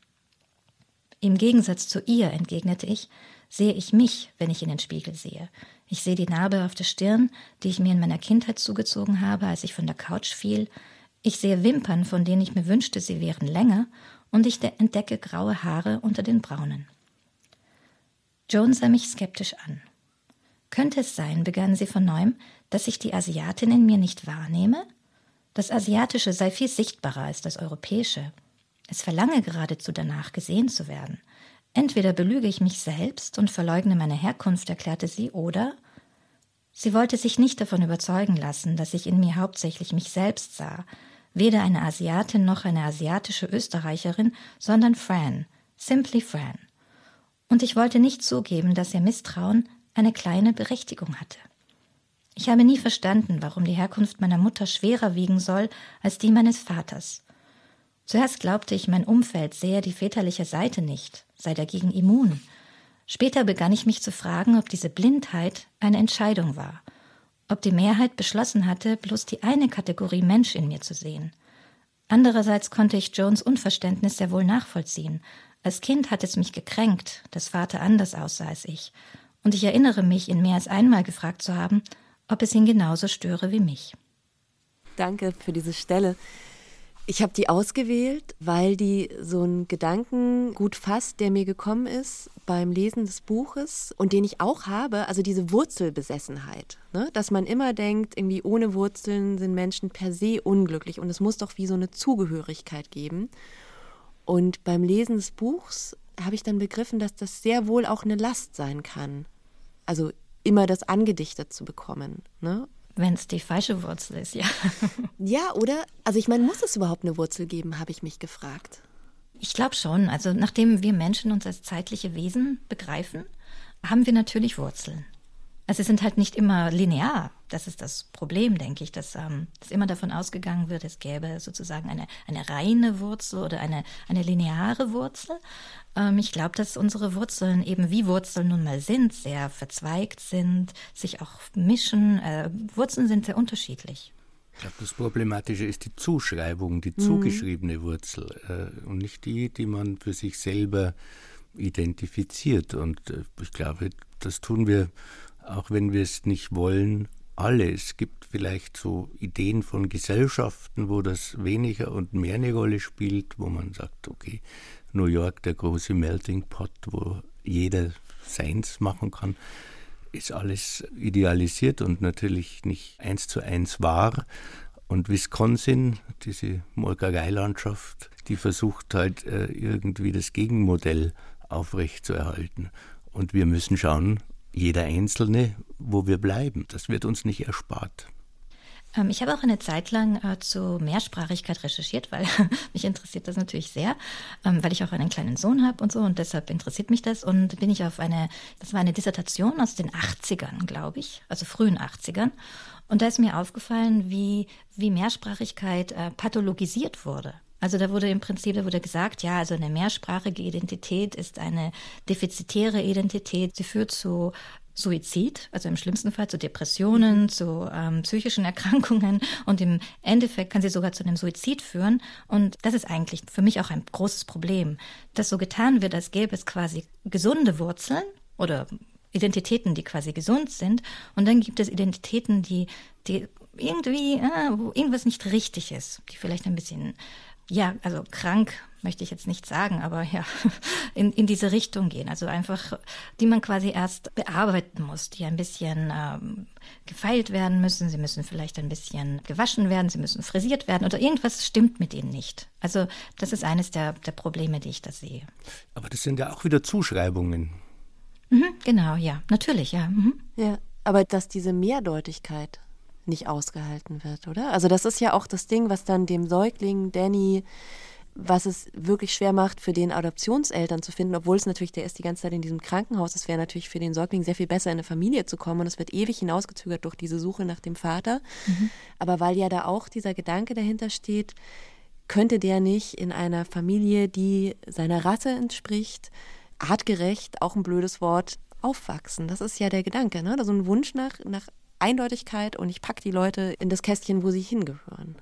Im Gegensatz zu ihr, entgegnete ich, sehe ich mich, wenn ich in den Spiegel sehe. Ich sehe die Narbe auf der Stirn, die ich mir in meiner Kindheit zugezogen habe, als ich von der Couch fiel. Ich sehe Wimpern, von denen ich mir wünschte, sie wären länger, und ich entdecke graue Haare unter den braunen. Joan sah mich skeptisch an. Könnte es sein, begann sie von neuem, dass ich die Asiatin in mir nicht wahrnehme? Das Asiatische sei viel sichtbarer als das Europäische. Es verlange geradezu danach, gesehen zu werden. Entweder belüge ich mich selbst und verleugne meine Herkunft, erklärte sie, oder sie wollte sich nicht davon überzeugen lassen, dass ich in mir hauptsächlich mich selbst sah, weder eine Asiatin noch eine asiatische Österreicherin, sondern Fran, simply Fran. Und ich wollte nicht zugeben, dass ihr Misstrauen eine kleine Berechtigung hatte. Ich habe nie verstanden, warum die Herkunft meiner Mutter schwerer wiegen soll als die meines Vaters. Zuerst glaubte ich, mein Umfeld sehe die väterliche Seite nicht, sei dagegen immun. Später begann ich mich zu fragen, ob diese Blindheit eine Entscheidung war, ob die Mehrheit beschlossen hatte, bloß die eine Kategorie Mensch in mir zu sehen. Andererseits konnte ich Jones Unverständnis sehr wohl nachvollziehen. Als Kind hat es mich gekränkt, dass Vater anders aussah als ich, und ich erinnere mich, ihn mehr als einmal gefragt zu haben, ob es ihn genauso störe wie mich. Danke für diese Stelle. Ich habe die ausgewählt, weil die so einen Gedanken gut fasst, der mir gekommen ist beim Lesen des Buches und den ich auch habe, also diese Wurzelbesessenheit. Ne? Dass man immer denkt, irgendwie ohne Wurzeln sind Menschen per se unglücklich und es muss doch wie so eine Zugehörigkeit geben. Und beim Lesen des Buchs habe ich dann begriffen, dass das sehr wohl auch eine Last sein kann. Also immer das angedichtet zu bekommen. Ne? Wenn es die falsche Wurzel ist, ja. Ja, oder? Also ich meine, muss es überhaupt eine Wurzel geben, habe ich mich gefragt. Ich glaube schon. Also nachdem wir Menschen uns als zeitliche Wesen begreifen, haben wir natürlich Wurzeln. Also sie sind halt nicht immer linear. Das ist das Problem, denke ich, dass, ähm, dass immer davon ausgegangen wird, es gäbe sozusagen eine, eine reine Wurzel oder eine, eine lineare Wurzel. Ähm, ich glaube, dass unsere Wurzeln eben wie Wurzeln nun mal sind, sehr verzweigt sind, sich auch mischen. Äh, Wurzeln sind sehr unterschiedlich. Ich glaube, das Problematische ist die Zuschreibung, die mhm. zugeschriebene Wurzel äh, und nicht die, die man für sich selber identifiziert. Und äh, ich glaube, das tun wir auch wenn wir es nicht wollen, alle. Es gibt vielleicht so Ideen von Gesellschaften, wo das weniger und mehr eine Rolle spielt, wo man sagt, okay, New York, der große Melting Pot, wo jeder seins machen kann, ist alles idealisiert und natürlich nicht eins zu eins wahr. Und Wisconsin, diese Molkereilandschaft, die versucht halt äh, irgendwie das Gegenmodell aufrechtzuerhalten. Und wir müssen schauen, jeder Einzelne, wo wir bleiben. Das wird uns nicht erspart. Ähm, ich habe auch eine Zeit lang äh, zu Mehrsprachigkeit recherchiert, weil mich interessiert das natürlich sehr, ähm, weil ich auch einen kleinen Sohn habe und so und deshalb interessiert mich das und bin ich auf eine, das war eine Dissertation aus den 80ern, glaube ich, also frühen 80ern und da ist mir aufgefallen, wie, wie Mehrsprachigkeit äh, pathologisiert wurde. Also da wurde im Prinzip, da wurde gesagt, ja, also eine mehrsprachige Identität ist eine defizitäre Identität. Sie führt zu Suizid, also im schlimmsten Fall zu Depressionen, zu ähm, psychischen Erkrankungen und im Endeffekt kann sie sogar zu einem Suizid führen. Und das ist eigentlich für mich auch ein großes Problem, dass so getan wird, als gäbe es quasi gesunde Wurzeln oder Identitäten, die quasi gesund sind. Und dann gibt es Identitäten, die, die irgendwie, äh, wo irgendwas nicht richtig ist, die vielleicht ein bisschen ja, also krank möchte ich jetzt nicht sagen, aber ja, in, in diese Richtung gehen. Also einfach, die man quasi erst bearbeiten muss, die ein bisschen ähm, gefeilt werden müssen. Sie müssen vielleicht ein bisschen gewaschen werden, sie müssen frisiert werden oder irgendwas stimmt mit ihnen nicht. Also das ist eines der, der Probleme, die ich da sehe. Aber das sind ja auch wieder Zuschreibungen. Mhm, genau, ja, natürlich, ja. Mhm. Ja, aber dass diese Mehrdeutigkeit nicht ausgehalten wird, oder? Also das ist ja auch das Ding, was dann dem Säugling Danny was es wirklich schwer macht, für den Adoptionseltern zu finden, obwohl es natürlich, der ist die ganze Zeit in diesem Krankenhaus. Es wäre natürlich für den Säugling sehr viel besser, in eine Familie zu kommen. Und es wird ewig hinausgezögert durch diese Suche nach dem Vater. Mhm. Aber weil ja da auch dieser Gedanke dahinter steht, könnte der nicht in einer Familie, die seiner Rasse entspricht, artgerecht, auch ein blödes Wort, aufwachsen? Das ist ja der Gedanke, ne? So ein Wunsch nach, nach Eindeutigkeit und ich packe die Leute in das Kästchen, wo sie hingehören.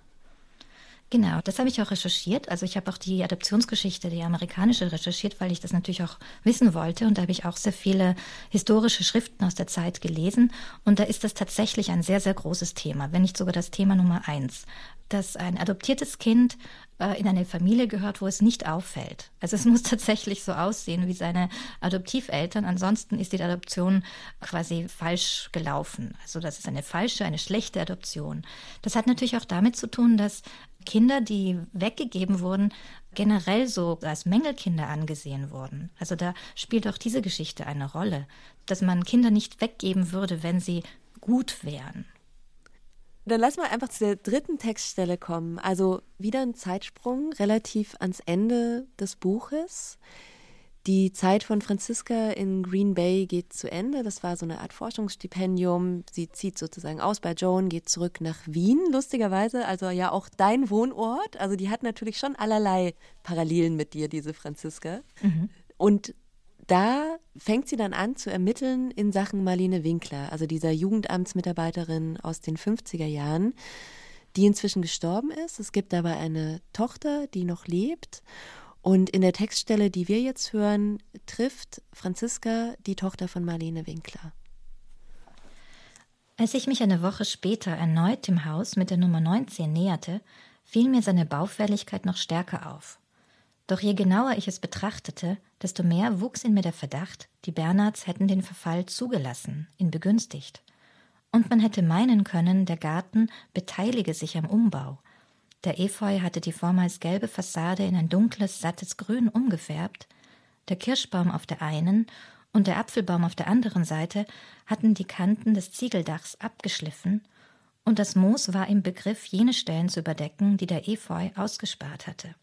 Genau, das habe ich auch recherchiert. Also ich habe auch die Adoptionsgeschichte, die amerikanische recherchiert, weil ich das natürlich auch wissen wollte. Und da habe ich auch sehr viele historische Schriften aus der Zeit gelesen. Und da ist das tatsächlich ein sehr, sehr großes Thema, wenn nicht sogar das Thema Nummer eins, dass ein adoptiertes Kind äh, in eine Familie gehört, wo es nicht auffällt. Also es muss tatsächlich so aussehen wie seine Adoptiveltern. Ansonsten ist die Adoption quasi falsch gelaufen. Also das ist eine falsche, eine schlechte Adoption. Das hat natürlich auch damit zu tun, dass Kinder, die weggegeben wurden, generell so als Mängelkinder angesehen wurden. Also da spielt auch diese Geschichte eine Rolle, dass man Kinder nicht weggeben würde, wenn sie gut wären. Dann lass mal einfach zu der dritten Textstelle kommen. Also wieder ein Zeitsprung relativ ans Ende des Buches. Die Zeit von Franziska in Green Bay geht zu Ende. Das war so eine Art Forschungsstipendium. Sie zieht sozusagen aus bei Joan, geht zurück nach Wien, lustigerweise. Also ja auch dein Wohnort. Also die hat natürlich schon allerlei Parallelen mit dir, diese Franziska. Mhm. Und da fängt sie dann an zu ermitteln in Sachen Marlene Winkler, also dieser Jugendamtsmitarbeiterin aus den 50er Jahren, die inzwischen gestorben ist. Es gibt aber eine Tochter, die noch lebt. Und in der Textstelle, die wir jetzt hören, trifft Franziska die Tochter von Marlene Winkler. Als ich mich eine Woche später erneut dem Haus mit der Nummer 19 näherte, fiel mir seine Baufälligkeit noch stärker auf. Doch je genauer ich es betrachtete, desto mehr wuchs in mir der Verdacht, die Bernhards hätten den Verfall zugelassen, ihn begünstigt. Und man hätte meinen können, der Garten beteilige sich am Umbau, der Efeu hatte die vormals gelbe Fassade in ein dunkles, sattes Grün umgefärbt. Der Kirschbaum auf der einen und der Apfelbaum auf der anderen Seite hatten die Kanten des Ziegeldachs abgeschliffen, und das Moos war im Begriff, jene Stellen zu überdecken, die der Efeu ausgespart hatte.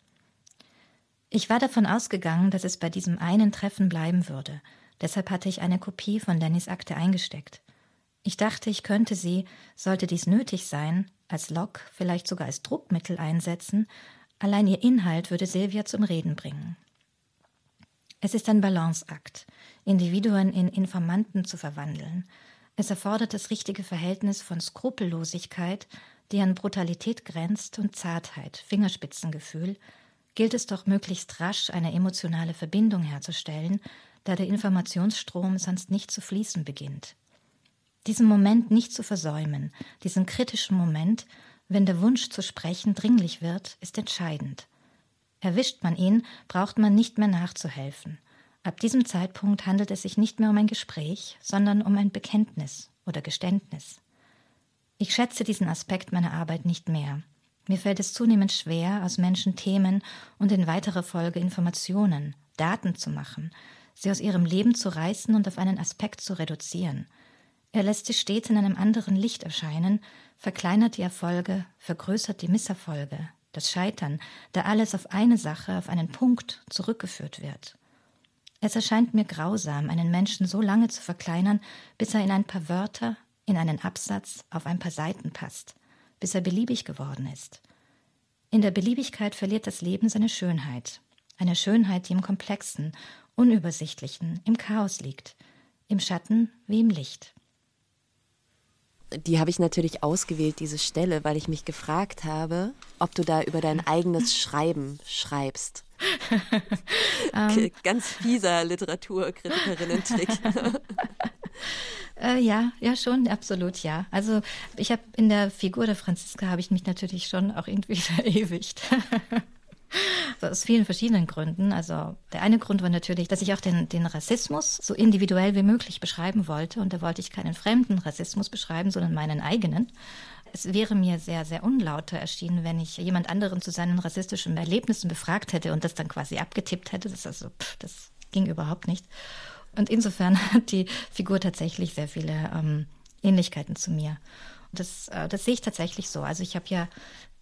Ich war davon ausgegangen, dass es bei diesem einen Treffen bleiben würde, deshalb hatte ich eine Kopie von Dannys Akte eingesteckt. Ich dachte, ich könnte sie, sollte dies nötig sein, als Lok, vielleicht sogar als Druckmittel einsetzen, allein ihr Inhalt würde Silvia zum Reden bringen. Es ist ein Balanceakt, Individuen in Informanten zu verwandeln. Es erfordert das richtige Verhältnis von Skrupellosigkeit, die an Brutalität grenzt, und Zartheit, Fingerspitzengefühl, gilt es doch möglichst rasch eine emotionale Verbindung herzustellen, da der Informationsstrom sonst nicht zu fließen beginnt diesen Moment nicht zu versäumen, diesen kritischen Moment, wenn der Wunsch zu sprechen dringlich wird, ist entscheidend. Erwischt man ihn, braucht man nicht mehr nachzuhelfen. Ab diesem Zeitpunkt handelt es sich nicht mehr um ein Gespräch, sondern um ein Bekenntnis oder Geständnis. Ich schätze diesen Aspekt meiner Arbeit nicht mehr. Mir fällt es zunehmend schwer, aus Menschen Themen und in weiterer Folge Informationen, Daten zu machen, sie aus ihrem Leben zu reißen und auf einen Aspekt zu reduzieren – er lässt sie stets in einem anderen Licht erscheinen, verkleinert die Erfolge, vergrößert die Misserfolge, das Scheitern, da alles auf eine Sache, auf einen Punkt zurückgeführt wird. Es erscheint mir grausam, einen Menschen so lange zu verkleinern, bis er in ein paar Wörter, in einen Absatz, auf ein paar Seiten passt, bis er beliebig geworden ist. In der Beliebigkeit verliert das Leben seine Schönheit, eine Schönheit, die im Komplexen, Unübersichtlichen, im Chaos liegt, im Schatten wie im Licht die habe ich natürlich ausgewählt, diese Stelle, weil ich mich gefragt habe, ob du da über dein eigenes Schreiben schreibst. um. Ähm. Ganz fieser Literaturkritikerinnen-Trick. äh, ja, ja, schon, absolut, ja. Also ich habe in der Figur der Franziska habe ich mich natürlich schon auch irgendwie verewigt. So aus vielen verschiedenen Gründen. Also der eine Grund war natürlich, dass ich auch den, den Rassismus so individuell wie möglich beschreiben wollte. Und da wollte ich keinen fremden Rassismus beschreiben, sondern meinen eigenen. Es wäre mir sehr, sehr unlauter erschienen, wenn ich jemand anderen zu seinen rassistischen Erlebnissen befragt hätte und das dann quasi abgetippt hätte. Das, also, pff, das ging überhaupt nicht. Und insofern hat die Figur tatsächlich sehr viele ähm, Ähnlichkeiten zu mir. Das, äh, das sehe ich tatsächlich so. Also ich habe ja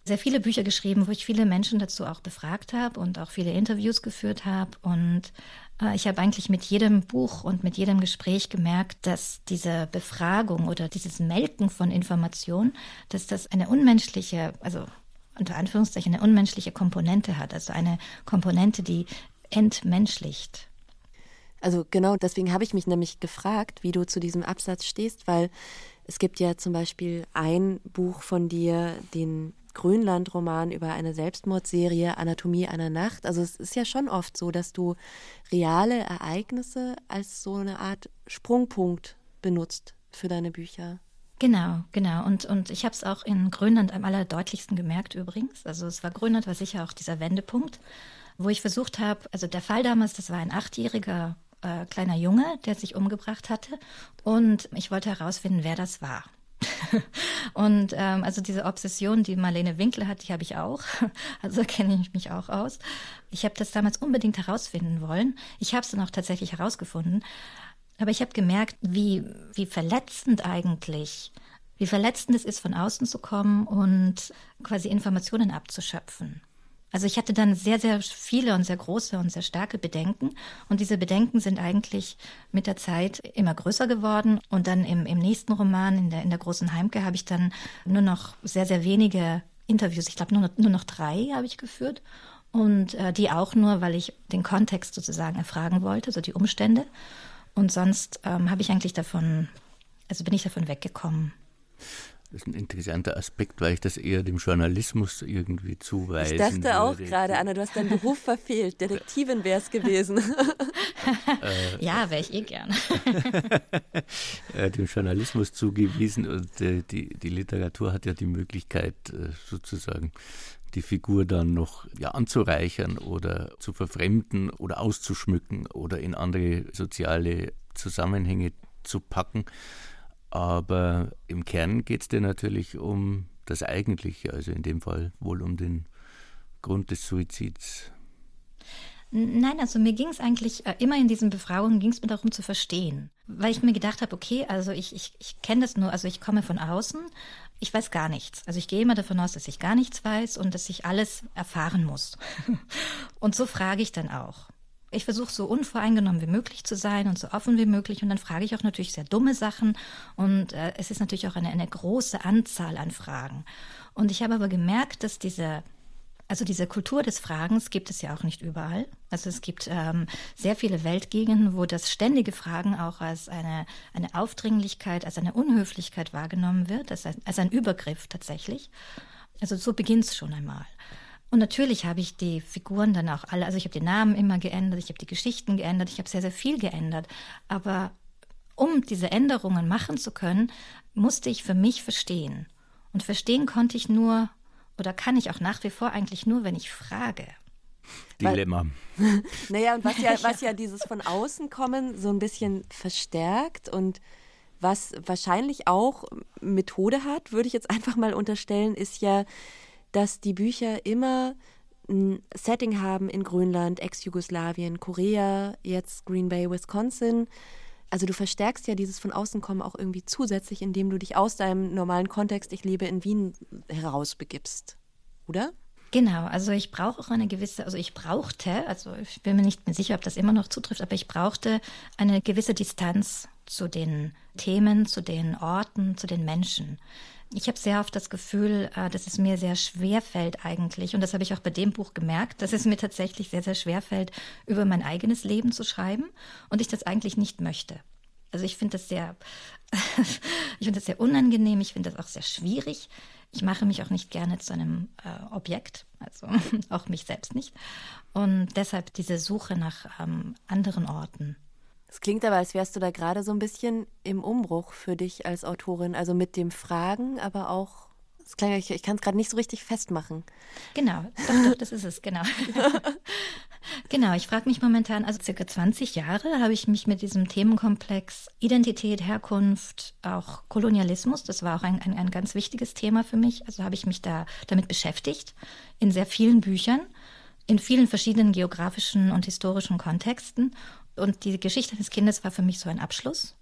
sehr viele Bücher geschrieben, wo ich viele Menschen dazu auch befragt habe und auch viele Interviews geführt habe. Und äh, ich habe eigentlich mit jedem Buch und mit jedem Gespräch gemerkt, dass diese Befragung oder dieses Melken von Informationen, dass das eine unmenschliche, also unter Anführungszeichen eine unmenschliche Komponente hat. Also eine Komponente, die entmenschlicht. Also genau deswegen habe ich mich nämlich gefragt, wie du zu diesem Absatz stehst, weil es gibt ja zum Beispiel ein Buch von dir, den Grönland-Roman über eine Selbstmordserie, Anatomie einer Nacht. Also es ist ja schon oft so, dass du reale Ereignisse als so eine Art Sprungpunkt benutzt für deine Bücher. Genau, genau. Und, und ich habe es auch in Grönland am allerdeutlichsten gemerkt übrigens. Also es war Grönland war sicher auch dieser Wendepunkt, wo ich versucht habe, also der Fall damals, das war ein achtjähriger äh, kleiner Junge, der sich umgebracht hatte. Und ich wollte herausfinden, wer das war. und ähm, also diese Obsession, die Marlene Winkler hat, die habe ich auch. Also kenne ich mich auch aus. Ich habe das damals unbedingt herausfinden wollen. Ich habe es dann auch tatsächlich herausgefunden. Aber ich habe gemerkt, wie, wie verletzend eigentlich, wie verletzend es ist, von außen zu kommen und quasi Informationen abzuschöpfen. Also ich hatte dann sehr, sehr viele und sehr große und sehr starke Bedenken. Und diese Bedenken sind eigentlich mit der Zeit immer größer geworden. Und dann im, im nächsten Roman, in der, in der großen Heimke, habe ich dann nur noch sehr, sehr wenige Interviews. Ich glaube, nur, nur noch drei habe ich geführt. Und äh, die auch nur, weil ich den Kontext sozusagen erfragen wollte, so die Umstände. Und sonst ähm, habe ich eigentlich davon, also bin ich davon weggekommen. Das ist ein interessanter Aspekt, weil ich das eher dem Journalismus irgendwie zuweise. Ich dachte würde. auch gerade, Anna, du hast deinen Beruf verfehlt. Detektivin wäre es gewesen. Äh, ja, wäre ich eh gern. Äh, dem Journalismus zugewiesen und äh, die, die Literatur hat ja die Möglichkeit, sozusagen die Figur dann noch ja, anzureichern oder zu verfremden oder auszuschmücken oder in andere soziale Zusammenhänge zu packen. Aber im Kern geht es dir natürlich um das Eigentliche, also in dem Fall wohl um den Grund des Suizids. Nein, also mir ging es eigentlich äh, immer in diesen Befragungen ging es mir darum zu verstehen, weil ich mir gedacht habe, okay, also ich, ich, ich kenne das nur, also ich komme von außen, ich weiß gar nichts. Also ich gehe immer davon aus, dass ich gar nichts weiß und dass ich alles erfahren muss. und so frage ich dann auch ich versuche so unvoreingenommen wie möglich zu sein und so offen wie möglich. Und dann frage ich auch natürlich sehr dumme Sachen. Und äh, es ist natürlich auch eine, eine große Anzahl an Fragen. Und ich habe aber gemerkt, dass diese also diese Kultur des Fragens gibt es ja auch nicht überall. Also es gibt ähm, sehr viele Weltgegenden, wo das ständige Fragen auch als eine, eine Aufdringlichkeit, als eine Unhöflichkeit wahrgenommen wird, als ein, als ein Übergriff tatsächlich. Also so beginnt es schon einmal. Und natürlich habe ich die Figuren dann auch alle, also ich habe die Namen immer geändert, ich habe die Geschichten geändert, ich habe sehr, sehr viel geändert. Aber um diese Änderungen machen zu können, musste ich für mich verstehen. Und verstehen konnte ich nur oder kann ich auch nach wie vor eigentlich nur, wenn ich frage. Dilemma. naja, und was ja, was ja dieses von außen kommen so ein bisschen verstärkt und was wahrscheinlich auch Methode hat, würde ich jetzt einfach mal unterstellen, ist ja dass die Bücher immer ein Setting haben in Grönland, Ex-Jugoslawien, Korea, jetzt Green Bay, Wisconsin. Also du verstärkst ja dieses von außen kommen auch irgendwie zusätzlich, indem du dich aus deinem normalen Kontext, ich lebe in Wien, herausbegibst, oder? Genau, also ich brauche auch eine gewisse, also ich brauchte, also ich bin mir nicht mehr sicher, ob das immer noch zutrifft, aber ich brauchte eine gewisse Distanz zu den Themen, zu den Orten, zu den Menschen. Ich habe sehr oft das Gefühl, äh, dass es mir sehr schwer fällt eigentlich, und das habe ich auch bei dem Buch gemerkt, dass es mir tatsächlich sehr, sehr schwer fällt, über mein eigenes Leben zu schreiben und ich das eigentlich nicht möchte. Also ich finde das sehr, ich finde das sehr unangenehm, ich finde das auch sehr schwierig. Ich mache mich auch nicht gerne zu einem äh, Objekt, also auch mich selbst nicht. Und deshalb diese Suche nach ähm, anderen Orten. Es klingt aber, als wärst du da gerade so ein bisschen im Umbruch für dich als Autorin, also mit dem Fragen, aber auch, klang, ich, ich kann es gerade nicht so richtig festmachen. Genau, doch, doch, das ist es, genau. genau, ich frage mich momentan, also circa 20 Jahre habe ich mich mit diesem Themenkomplex Identität, Herkunft, auch Kolonialismus, das war auch ein, ein, ein ganz wichtiges Thema für mich, also habe ich mich da damit beschäftigt, in sehr vielen Büchern in vielen verschiedenen geografischen und historischen Kontexten und die Geschichte des Kindes war für mich so ein Abschluss.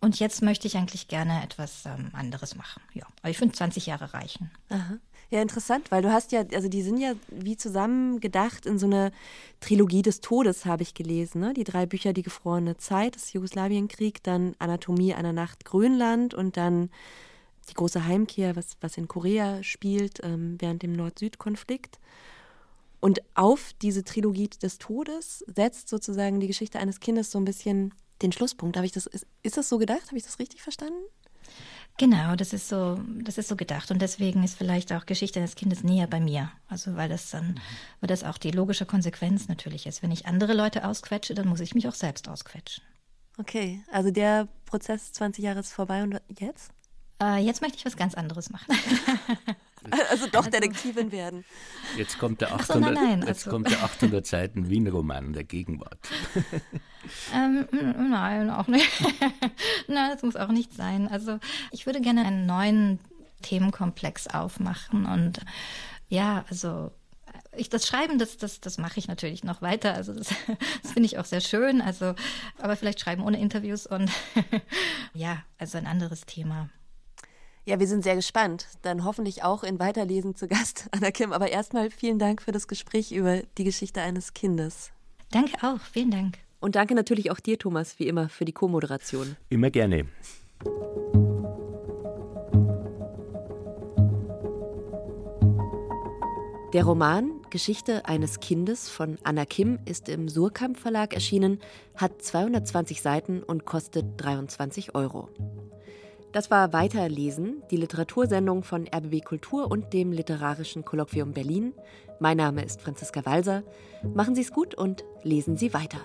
Und jetzt möchte ich eigentlich gerne etwas ähm, anderes machen. Ja, aber ich finde 20 Jahre reichen. Aha. Ja, interessant, weil du hast ja, also die sind ja wie zusammen gedacht in so eine Trilogie des Todes, habe ich gelesen. Ne? Die drei Bücher, die gefrorene Zeit, das Jugoslawienkrieg, dann Anatomie einer Nacht Grönland und dann die große Heimkehr, was, was in Korea spielt ähm, während dem Nord-Süd-Konflikt. Und auf diese Trilogie des Todes setzt sozusagen die Geschichte eines Kindes so ein bisschen den Schlusspunkt. Habe ich das, ist, ist das so gedacht? Habe ich das richtig verstanden? Genau, das ist so, das ist so gedacht und deswegen ist vielleicht auch Geschichte des Kindes näher bei mir. Also weil das dann, weil das auch die logische Konsequenz natürlich ist. Wenn ich andere Leute ausquetsche, dann muss ich mich auch selbst ausquetschen. Okay, also der Prozess 20 Jahre ist vorbei und jetzt? Äh, jetzt möchte ich was ganz anderes machen. Also doch also Detektivin werden. Jetzt kommt der 800, so, nein, nein, jetzt also. kommt der 800 Seiten Wien-Roman der Gegenwart. Ähm, nein, auch nicht. nein, das muss auch nicht sein. Also ich würde gerne einen neuen Themenkomplex aufmachen und ja, also ich, das Schreiben, das, das, das mache ich natürlich noch weiter. Also das, das finde ich auch sehr schön. Also, aber vielleicht schreiben ohne Interviews und ja, also ein anderes Thema. Ja, wir sind sehr gespannt. Dann hoffentlich auch in Weiterlesen zu Gast, Anna Kim. Aber erstmal vielen Dank für das Gespräch über die Geschichte eines Kindes. Danke auch, vielen Dank. Und danke natürlich auch dir, Thomas, wie immer, für die Co-Moderation. Immer gerne. Der Roman Geschichte eines Kindes von Anna Kim ist im Surkamp Verlag erschienen, hat 220 Seiten und kostet 23 Euro. Das war Weiterlesen, die Literatursendung von RBB Kultur und dem Literarischen Kolloquium Berlin. Mein Name ist Franziska Walser. Machen Sie es gut und lesen Sie weiter.